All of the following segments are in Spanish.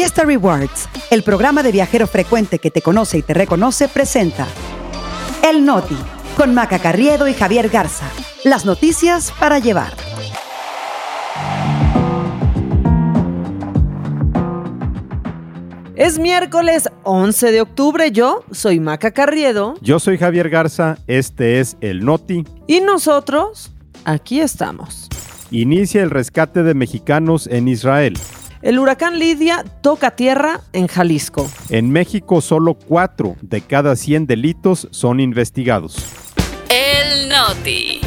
Fiesta Rewards, el programa de viajero frecuente que te conoce y te reconoce, presenta El Noti, con Maca Carriedo y Javier Garza. Las noticias para llevar. Es miércoles 11 de octubre, yo soy Maca Carriedo. Yo soy Javier Garza, este es El Noti. Y nosotros, aquí estamos. Inicia el rescate de mexicanos en Israel. El huracán Lidia toca tierra en Jalisco. En México solo 4 de cada 100 delitos son investigados. El Noti.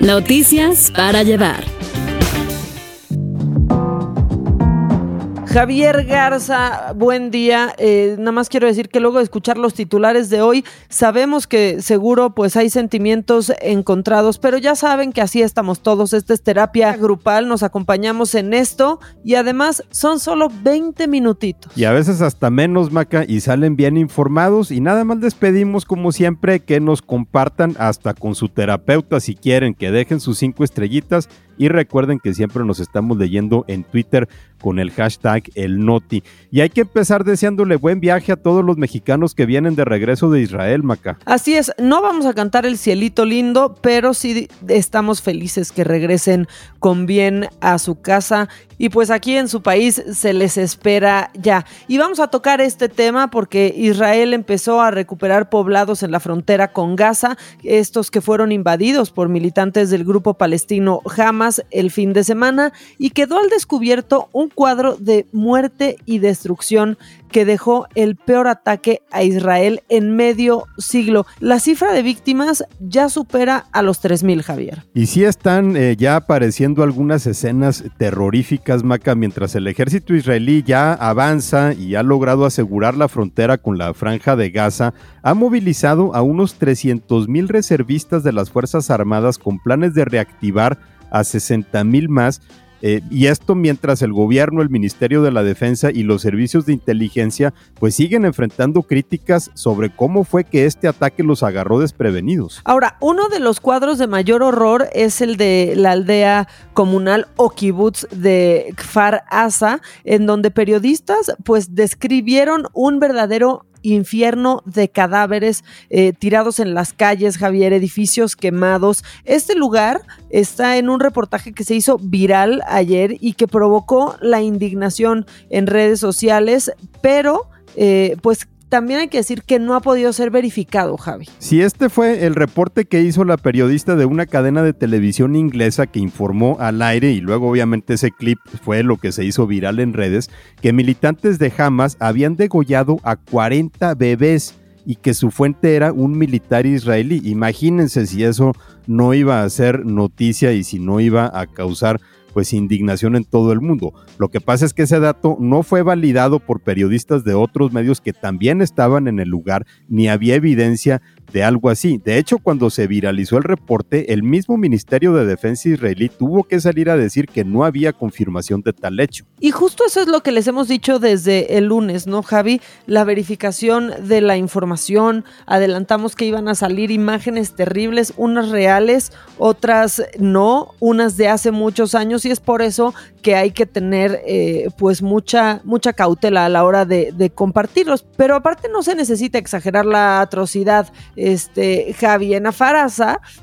Noticias para llevar. Javier Garza, buen día. Eh, nada más quiero decir que luego de escuchar los titulares de hoy, sabemos que seguro pues hay sentimientos encontrados, pero ya saben que así estamos todos. Esta es terapia grupal, nos acompañamos en esto y además son solo 20 minutitos. Y a veces hasta menos, Maca, y salen bien informados y nada más les pedimos como siempre que nos compartan hasta con su terapeuta si quieren, que dejen sus cinco estrellitas y recuerden que siempre nos estamos leyendo en Twitter con el hashtag el Noti. Y hay que empezar deseándole buen viaje a todos los mexicanos que vienen de regreso de Israel, Maca. Así es, no vamos a cantar el cielito lindo, pero sí estamos felices que regresen con bien a su casa y pues aquí en su país se les espera ya. Y vamos a tocar este tema porque Israel empezó a recuperar poblados en la frontera con Gaza, estos que fueron invadidos por militantes del grupo palestino Hamas el fin de semana y quedó al descubierto un cuadro de muerte y destrucción que dejó el peor ataque a Israel en medio siglo. La cifra de víctimas ya supera a los 3.000, Javier. Y sí están eh, ya apareciendo algunas escenas terroríficas, Maca, mientras el ejército israelí ya avanza y ha logrado asegurar la frontera con la franja de Gaza, ha movilizado a unos 300.000 reservistas de las Fuerzas Armadas con planes de reactivar a 60.000 más eh, y esto mientras el gobierno, el Ministerio de la Defensa y los servicios de inteligencia pues siguen enfrentando críticas sobre cómo fue que este ataque los agarró desprevenidos. Ahora, uno de los cuadros de mayor horror es el de la aldea comunal o de Kfar Asa, en donde periodistas pues describieron un verdadero infierno de cadáveres eh, tirados en las calles, Javier, edificios quemados. Este lugar está en un reportaje que se hizo viral ayer y que provocó la indignación en redes sociales, pero eh, pues también hay que decir que no ha podido ser verificado, Javi. Si este fue el reporte que hizo la periodista de una cadena de televisión inglesa que informó al aire y luego obviamente ese clip fue lo que se hizo viral en redes, que militantes de Hamas habían degollado a 40 bebés y que su fuente era un militar israelí. Imagínense si eso no iba a ser noticia y si no iba a causar pues indignación en todo el mundo. Lo que pasa es que ese dato no fue validado por periodistas de otros medios que también estaban en el lugar, ni había evidencia de algo así. De hecho, cuando se viralizó el reporte, el mismo Ministerio de Defensa israelí tuvo que salir a decir que no había confirmación de tal hecho. Y justo eso es lo que les hemos dicho desde el lunes, ¿no, Javi? La verificación de la información, adelantamos que iban a salir imágenes terribles, unas reales, otras no, unas de hace muchos años, y es por eso que hay que tener eh, pues mucha, mucha cautela a la hora de, de compartirlos. Pero aparte no se necesita exagerar la atrocidad este, Javi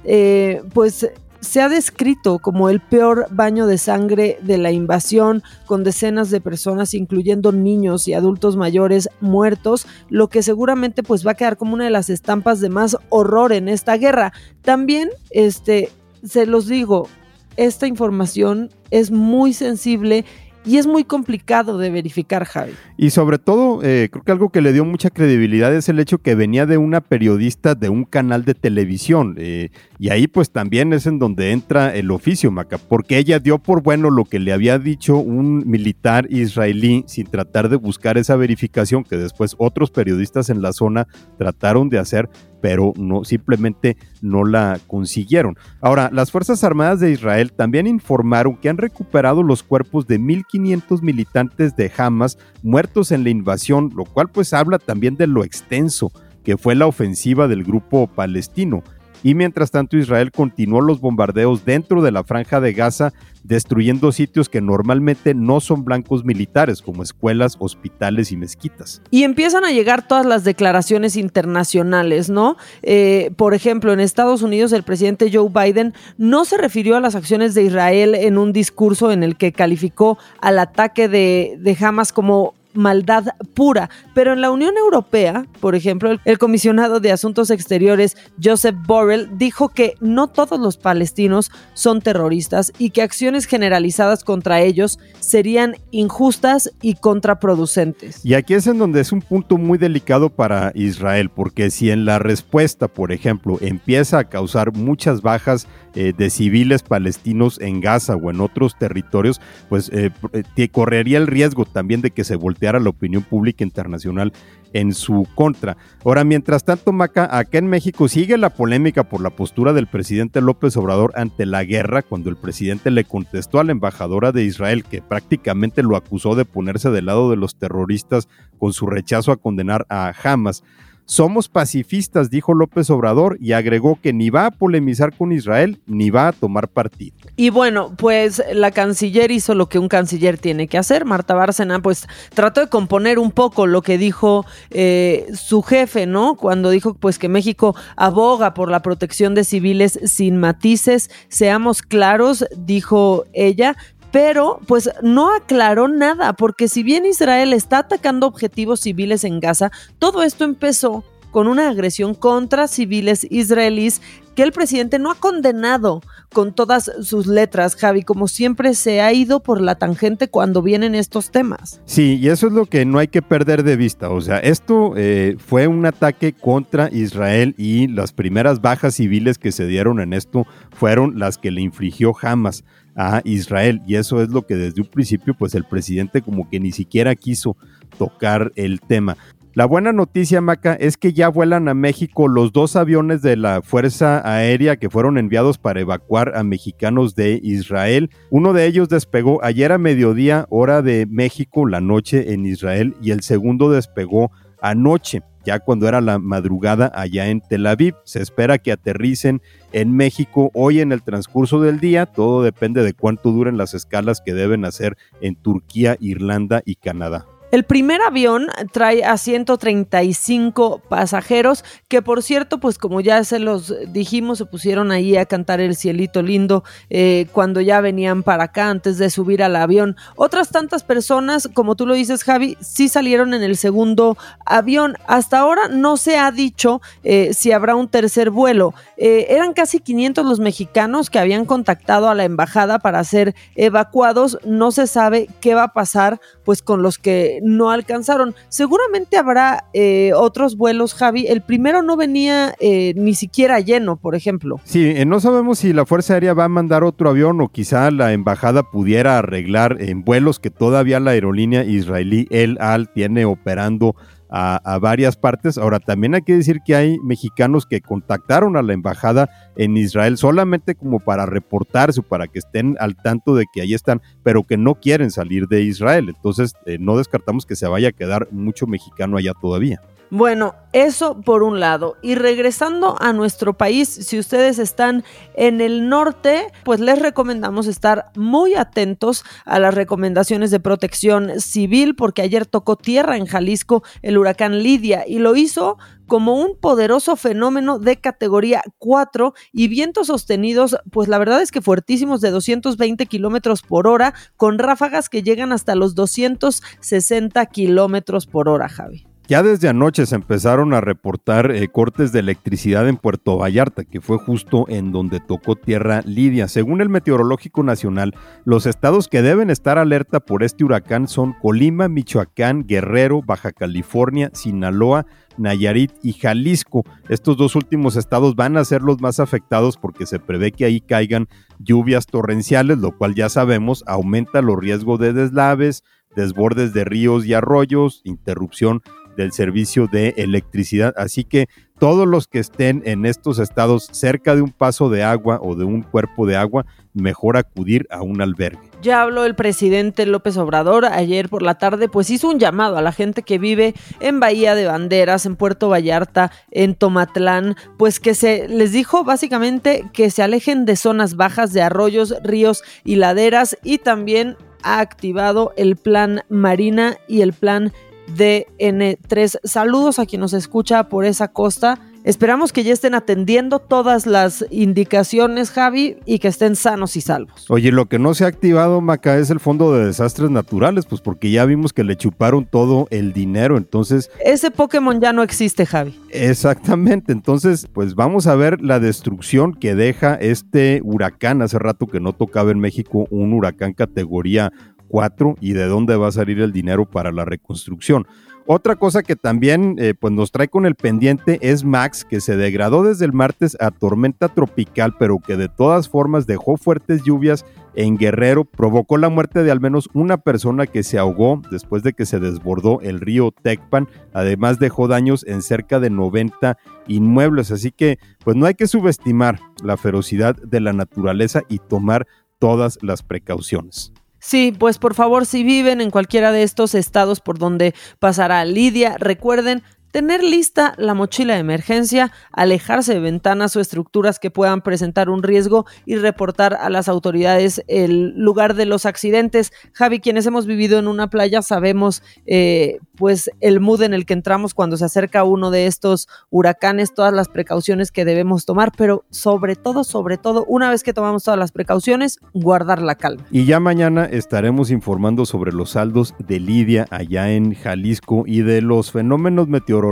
eh, pues se ha descrito como el peor baño de sangre de la invasión, con decenas de personas, incluyendo niños y adultos mayores muertos, lo que seguramente pues va a quedar como una de las estampas de más horror en esta guerra. También, este, se los digo, esta información es muy sensible y es muy complicado de verificar, Javi. Y sobre todo, eh, creo que algo que le dio mucha credibilidad es el hecho que venía de una periodista de un canal de televisión. Eh, y ahí pues también es en donde entra el oficio, Maca, porque ella dio por bueno lo que le había dicho un militar israelí sin tratar de buscar esa verificación que después otros periodistas en la zona trataron de hacer, pero no simplemente no la consiguieron. Ahora, las Fuerzas Armadas de Israel también informaron que han recuperado los cuerpos de 1500 militantes de Hamas muertos en la invasión, lo cual pues habla también de lo extenso que fue la ofensiva del grupo palestino. Y mientras tanto Israel continuó los bombardeos dentro de la franja de Gaza, destruyendo sitios que normalmente no son blancos militares, como escuelas, hospitales y mezquitas. Y empiezan a llegar todas las declaraciones internacionales, ¿no? Eh, por ejemplo, en Estados Unidos el presidente Joe Biden no se refirió a las acciones de Israel en un discurso en el que calificó al ataque de, de Hamas como maldad pura. Pero en la Unión Europea, por ejemplo, el comisionado de Asuntos Exteriores, Joseph Borrell, dijo que no todos los palestinos son terroristas y que acciones generalizadas contra ellos serían injustas y contraproducentes. Y aquí es en donde es un punto muy delicado para Israel, porque si en la respuesta, por ejemplo, empieza a causar muchas bajas eh, de civiles palestinos en Gaza o en otros territorios, pues eh, eh, correría el riesgo también de que se volteara la opinión pública internacional en su contra. Ahora, mientras tanto, Maca, acá en México sigue la polémica por la postura del presidente López Obrador ante la guerra, cuando el presidente le contestó a la embajadora de Israel, que prácticamente lo acusó de ponerse del lado de los terroristas con su rechazo a condenar a Hamas. Somos pacifistas, dijo López Obrador, y agregó que ni va a polemizar con Israel ni va a tomar partido. Y bueno, pues la canciller hizo lo que un canciller tiene que hacer. Marta Bárcena, pues trató de componer un poco lo que dijo eh, su jefe, ¿no? Cuando dijo pues que México aboga por la protección de civiles sin matices. Seamos claros, dijo ella, pero pues no aclaró nada, porque si bien Israel está atacando objetivos civiles en Gaza, todo esto empezó con una agresión contra civiles israelíes que el presidente no ha condenado con todas sus letras, Javi, como siempre se ha ido por la tangente cuando vienen estos temas. Sí, y eso es lo que no hay que perder de vista. O sea, esto eh, fue un ataque contra Israel y las primeras bajas civiles que se dieron en esto fueron las que le infligió Hamas a Israel. Y eso es lo que desde un principio, pues el presidente como que ni siquiera quiso tocar el tema. La buena noticia, Maca, es que ya vuelan a México los dos aviones de la Fuerza Aérea que fueron enviados para evacuar a mexicanos de Israel. Uno de ellos despegó ayer a mediodía, hora de México, la noche en Israel, y el segundo despegó anoche, ya cuando era la madrugada allá en Tel Aviv. Se espera que aterricen en México hoy en el transcurso del día. Todo depende de cuánto duren las escalas que deben hacer en Turquía, Irlanda y Canadá. El primer avión trae a 135 pasajeros, que por cierto, pues como ya se los dijimos, se pusieron ahí a cantar el cielito lindo eh, cuando ya venían para acá antes de subir al avión. Otras tantas personas, como tú lo dices, Javi, sí salieron en el segundo avión. Hasta ahora no se ha dicho eh, si habrá un tercer vuelo. Eh, eran casi 500 los mexicanos que habían contactado a la embajada para ser evacuados. No se sabe qué va a pasar pues con los que no alcanzaron. Seguramente habrá eh, otros vuelos, Javi. El primero no venía eh, ni siquiera lleno, por ejemplo. Sí, eh, no sabemos si la Fuerza Aérea va a mandar otro avión o quizá la embajada pudiera arreglar en vuelos que todavía la aerolínea israelí El Al tiene operando a, varias partes. Ahora, también hay que decir que hay mexicanos que contactaron a la embajada en Israel solamente como para reportarse, para que estén al tanto de que ahí están, pero que no quieren salir de Israel. Entonces, eh, no descartamos que se vaya a quedar mucho mexicano allá todavía. Bueno, eso por un lado. Y regresando a nuestro país, si ustedes están en el norte, pues les recomendamos estar muy atentos a las recomendaciones de protección civil, porque ayer tocó tierra en Jalisco el huracán Lidia y lo hizo como un poderoso fenómeno de categoría 4 y vientos sostenidos, pues la verdad es que fuertísimos de 220 kilómetros por hora, con ráfagas que llegan hasta los 260 kilómetros por hora, Javi. Ya desde anoche se empezaron a reportar eh, cortes de electricidad en Puerto Vallarta, que fue justo en donde tocó tierra Lidia. Según el Meteorológico Nacional, los estados que deben estar alerta por este huracán son Colima, Michoacán, Guerrero, Baja California, Sinaloa, Nayarit y Jalisco. Estos dos últimos estados van a ser los más afectados porque se prevé que ahí caigan lluvias torrenciales, lo cual ya sabemos aumenta los riesgos de deslaves, desbordes de ríos y arroyos, interrupción del servicio de electricidad. Así que todos los que estén en estos estados cerca de un paso de agua o de un cuerpo de agua, mejor acudir a un albergue. Ya habló el presidente López Obrador ayer por la tarde, pues hizo un llamado a la gente que vive en Bahía de Banderas, en Puerto Vallarta, en Tomatlán, pues que se les dijo básicamente que se alejen de zonas bajas de arroyos, ríos y laderas y también ha activado el plan Marina y el plan DN3. Saludos a quien nos escucha por esa costa Esperamos que ya estén atendiendo todas las indicaciones, Javi, y que estén sanos y salvos. Oye, lo que no se ha activado, Maca, es el Fondo de Desastres Naturales, pues porque ya vimos que le chuparon todo el dinero, entonces... Ese Pokémon ya no existe, Javi. Exactamente, entonces, pues vamos a ver la destrucción que deja este huracán. Hace rato que no tocaba en México un huracán categoría 4 y de dónde va a salir el dinero para la reconstrucción. Otra cosa que también eh, pues nos trae con el pendiente es Max, que se degradó desde el martes a tormenta tropical, pero que de todas formas dejó fuertes lluvias en Guerrero, provocó la muerte de al menos una persona que se ahogó después de que se desbordó el río Tecpan, además dejó daños en cerca de 90 inmuebles, así que pues no hay que subestimar la ferocidad de la naturaleza y tomar todas las precauciones. Sí, pues por favor, si viven en cualquiera de estos estados por donde pasará Lidia, recuerden tener lista la mochila de emergencia, alejarse de ventanas o estructuras que puedan presentar un riesgo y reportar a las autoridades el lugar de los accidentes. Javi, quienes hemos vivido en una playa sabemos eh, pues el mood en el que entramos cuando se acerca uno de estos huracanes, todas las precauciones que debemos tomar, pero sobre todo, sobre todo, una vez que tomamos todas las precauciones, guardar la calma. Y ya mañana estaremos informando sobre los saldos de Lidia allá en Jalisco y de los fenómenos meteorológicos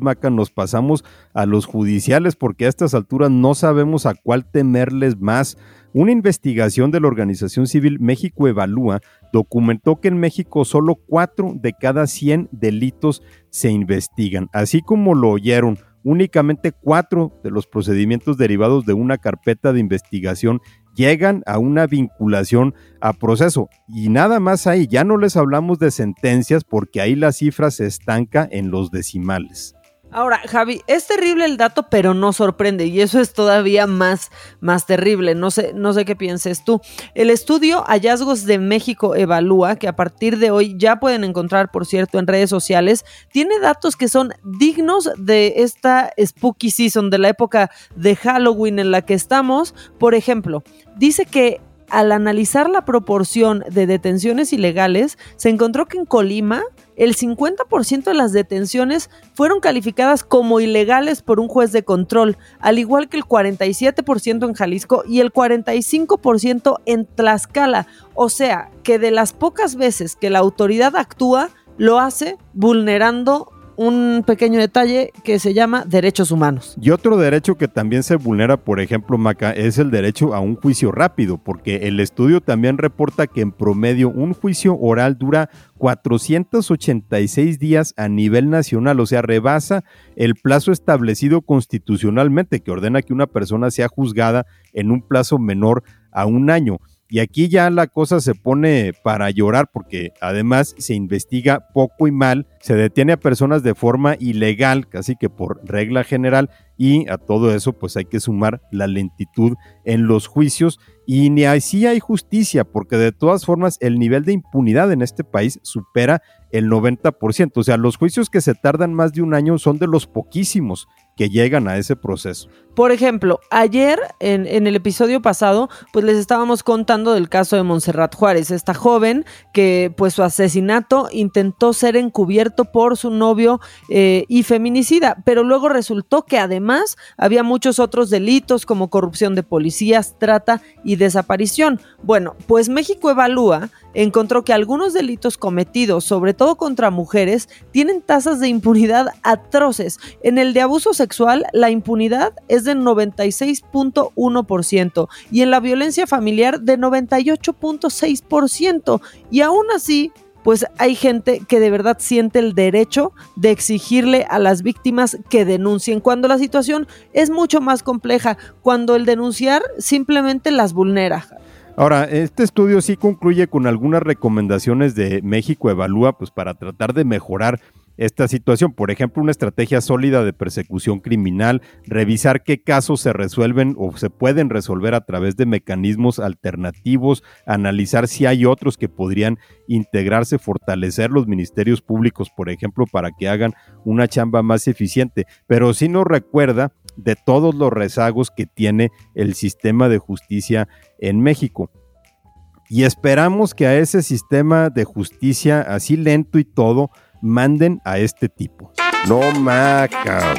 Maca, nos pasamos a los judiciales porque a estas alturas no sabemos a cuál temerles más. Una investigación de la organización civil México Evalúa documentó que en México solo 4 de cada 100 delitos se investigan. Así como lo oyeron, únicamente 4 de los procedimientos derivados de una carpeta de investigación llegan a una vinculación a proceso. Y nada más ahí, ya no les hablamos de sentencias porque ahí la cifra se estanca en los decimales. Ahora, Javi, es terrible el dato, pero no sorprende y eso es todavía más, más terrible. No sé, no sé qué pienses tú. El estudio Hallazgos de México Evalúa, que a partir de hoy ya pueden encontrar, por cierto, en redes sociales, tiene datos que son dignos de esta spooky season, de la época de Halloween en la que estamos. Por ejemplo, dice que al analizar la proporción de detenciones ilegales, se encontró que en Colima el 50% de las detenciones fueron calificadas como ilegales por un juez de control, al igual que el 47% en Jalisco y el 45% en Tlaxcala. O sea, que de las pocas veces que la autoridad actúa, lo hace vulnerando un pequeño detalle que se llama derechos humanos. Y otro derecho que también se vulnera, por ejemplo, Maca, es el derecho a un juicio rápido, porque el estudio también reporta que en promedio un juicio oral dura 486 días a nivel nacional, o sea, rebasa el plazo establecido constitucionalmente que ordena que una persona sea juzgada en un plazo menor a un año. Y aquí ya la cosa se pone para llorar porque además se investiga poco y mal, se detiene a personas de forma ilegal, casi que por regla general, y a todo eso pues hay que sumar la lentitud en los juicios y ni así hay justicia porque de todas formas el nivel de impunidad en este país supera el 90%, o sea, los juicios que se tardan más de un año son de los poquísimos que llegan a ese proceso. Por ejemplo, ayer en, el episodio pasado, pues les estábamos contando del caso de Montserrat Juárez, esta joven que pues su asesinato intentó ser encubierto por su novio eh, y feminicida, pero luego resultó que además había muchos otros delitos como corrupción de policías, trata y desaparición. Bueno, pues México evalúa encontró que algunos delitos cometidos, sobre todo contra mujeres, tienen tasas de impunidad atroces. En el de abuso sexual, la impunidad es de 96.1% y en la violencia familiar de 98.6%. Y aún así, pues hay gente que de verdad siente el derecho de exigirle a las víctimas que denuncien cuando la situación es mucho más compleja, cuando el denunciar simplemente las vulnera. Ahora, este estudio sí concluye con algunas recomendaciones de México Evalúa, pues para tratar de mejorar esta situación. Por ejemplo, una estrategia sólida de persecución criminal, revisar qué casos se resuelven o se pueden resolver a través de mecanismos alternativos, analizar si hay otros que podrían integrarse, fortalecer los ministerios públicos, por ejemplo, para que hagan una chamba más eficiente. Pero sí nos recuerda de todos los rezagos que tiene el sistema de justicia en México. Y esperamos que a ese sistema de justicia, así lento y todo, manden a este tipo. No maca.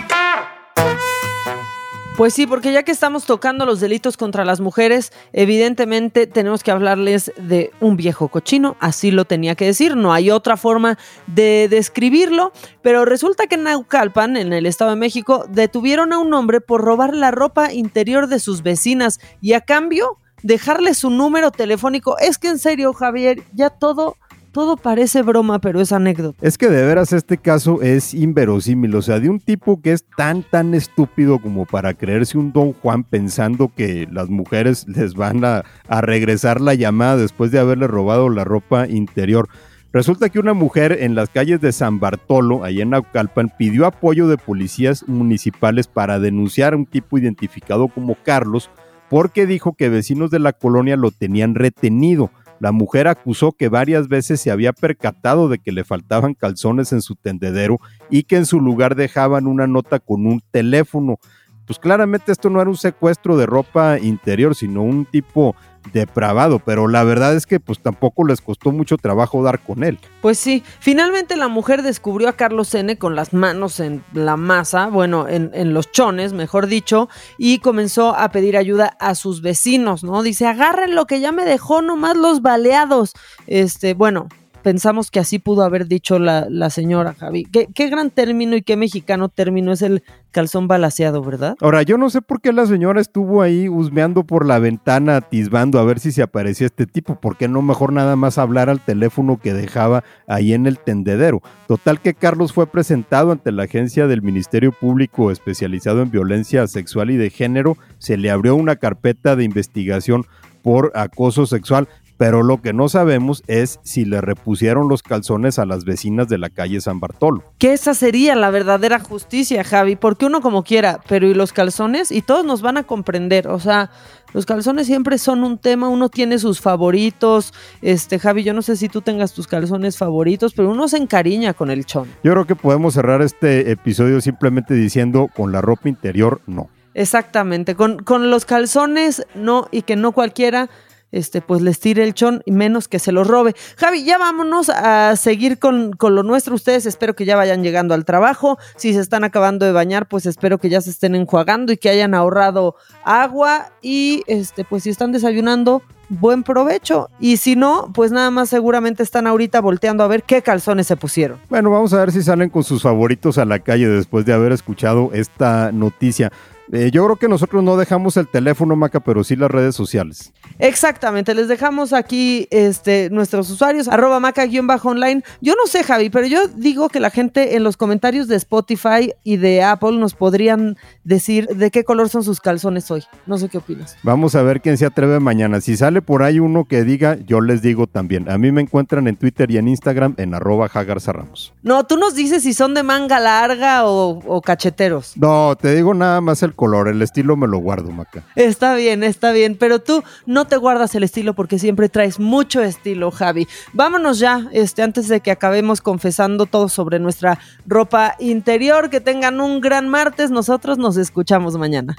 Pues sí, porque ya que estamos tocando los delitos contra las mujeres, evidentemente tenemos que hablarles de un viejo cochino, así lo tenía que decir, no hay otra forma de describirlo, pero resulta que en Naucalpan, en el Estado de México, detuvieron a un hombre por robar la ropa interior de sus vecinas y a cambio dejarle su número telefónico. Es que en serio, Javier, ya todo todo parece broma, pero es anécdota. Es que de veras este caso es inverosímil, o sea, de un tipo que es tan, tan estúpido como para creerse un don Juan pensando que las mujeres les van a, regresar la llamada después de haberle robado la ropa interior. Resulta que una mujer en las calles de San Bartolo, ahí en Naucalpan, pidió apoyo de policías municipales para denunciar a un tipo identificado como Carlos, porque dijo que vecinos de la colonia lo tenían retenido. La mujer acusó que varias veces se había percatado de que le faltaban calzones en su tendedero y que en su lugar dejaban una nota con un teléfono. Pues claramente esto no era un secuestro de ropa interior, sino un tipo depravado, pero la verdad es que pues tampoco les costó mucho trabajo dar con él. Pues sí, finalmente la mujer descubrió a Carlos N con las manos en la masa, bueno, en, en, los chones, mejor dicho, y comenzó a pedir ayuda a sus vecinos, ¿no? Dice, agarren lo que ya me dejó nomás los baleados. Este, bueno, pensamos que así pudo haber dicho la, señora Javi. ¿Qué, ¿Qué, gran término y qué mexicano término es el calzón balaseado, ¿verdad? Ahora, yo no sé por qué la señora estuvo ahí husmeando por la ventana, atisbando a ver si se aparecía este tipo. ¿Por qué no mejor nada más hablar al teléfono que dejaba ahí en el tendedero? Total que Carlos fue presentado ante la agencia del Ministerio Público especializado en violencia sexual y de género. Se le abrió una carpeta de investigación por acoso sexual pero lo que no sabemos es si le repusieron los calzones a las vecinas de la calle San Bartolo. Que esa sería la verdadera justicia, Javi, porque uno como quiera, pero ¿y los calzones? Y todos nos van a comprender, o sea, los calzones siempre son un tema, uno tiene sus favoritos, este Javi, yo no sé si tú tengas tus calzones favoritos, pero uno se encariña con el chón. Yo creo que podemos cerrar este episodio simplemente diciendo con la ropa interior no. Exactamente, con, con los calzones no y que no cualquiera este, pues les tire el chón y menos que se lo robe. Javi, ya vámonos a seguir con, con, lo nuestro. Ustedes espero que ya vayan llegando al trabajo. Si se están acabando de bañar, pues espero que ya se estén enjuagando y que hayan ahorrado agua. Y este, pues si están desayunando, buen provecho. Y si no, pues nada más seguramente están ahorita volteando a ver qué calzones se pusieron. Bueno, vamos a ver si salen con sus favoritos a la calle después de haber escuchado esta noticia. Eh, yo creo que nosotros no dejamos el teléfono, Maca, pero sí las redes sociales. Exactamente, les dejamos aquí este, nuestros usuarios, arroba maca-online. Yo no sé, Javi, pero yo digo que la gente en los comentarios de Spotify y de Apple nos podrían decir de qué color son sus calzones hoy. No sé qué opinas. Vamos a ver quién se atreve mañana. Si sale por ahí uno que diga, yo les digo también. A mí me encuentran en Twitter y en Instagram en arroba Ramos. No, tú nos dices si son de manga larga o, o cacheteros. No, te digo nada más el color, el estilo me lo guardo, Maca. Está bien, está bien, pero tú no te guardas el estilo porque siempre traes mucho estilo, Javi. Vámonos ya, este, antes de que acabemos confesando todo sobre nuestra ropa interior. Que tengan un gran martes. Nosotros nos escuchamos mañana.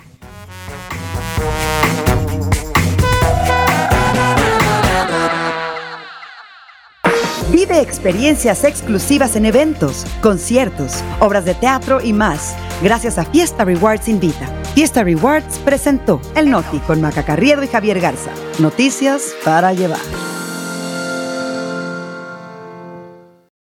Vive experiencias exclusivas en eventos, conciertos, obras de teatro y más, gracias a Fiesta Rewards Invita. Fiesta Rewards presentó El Noti con Maca Carriedo y Javier Garza. Noticias para llevar.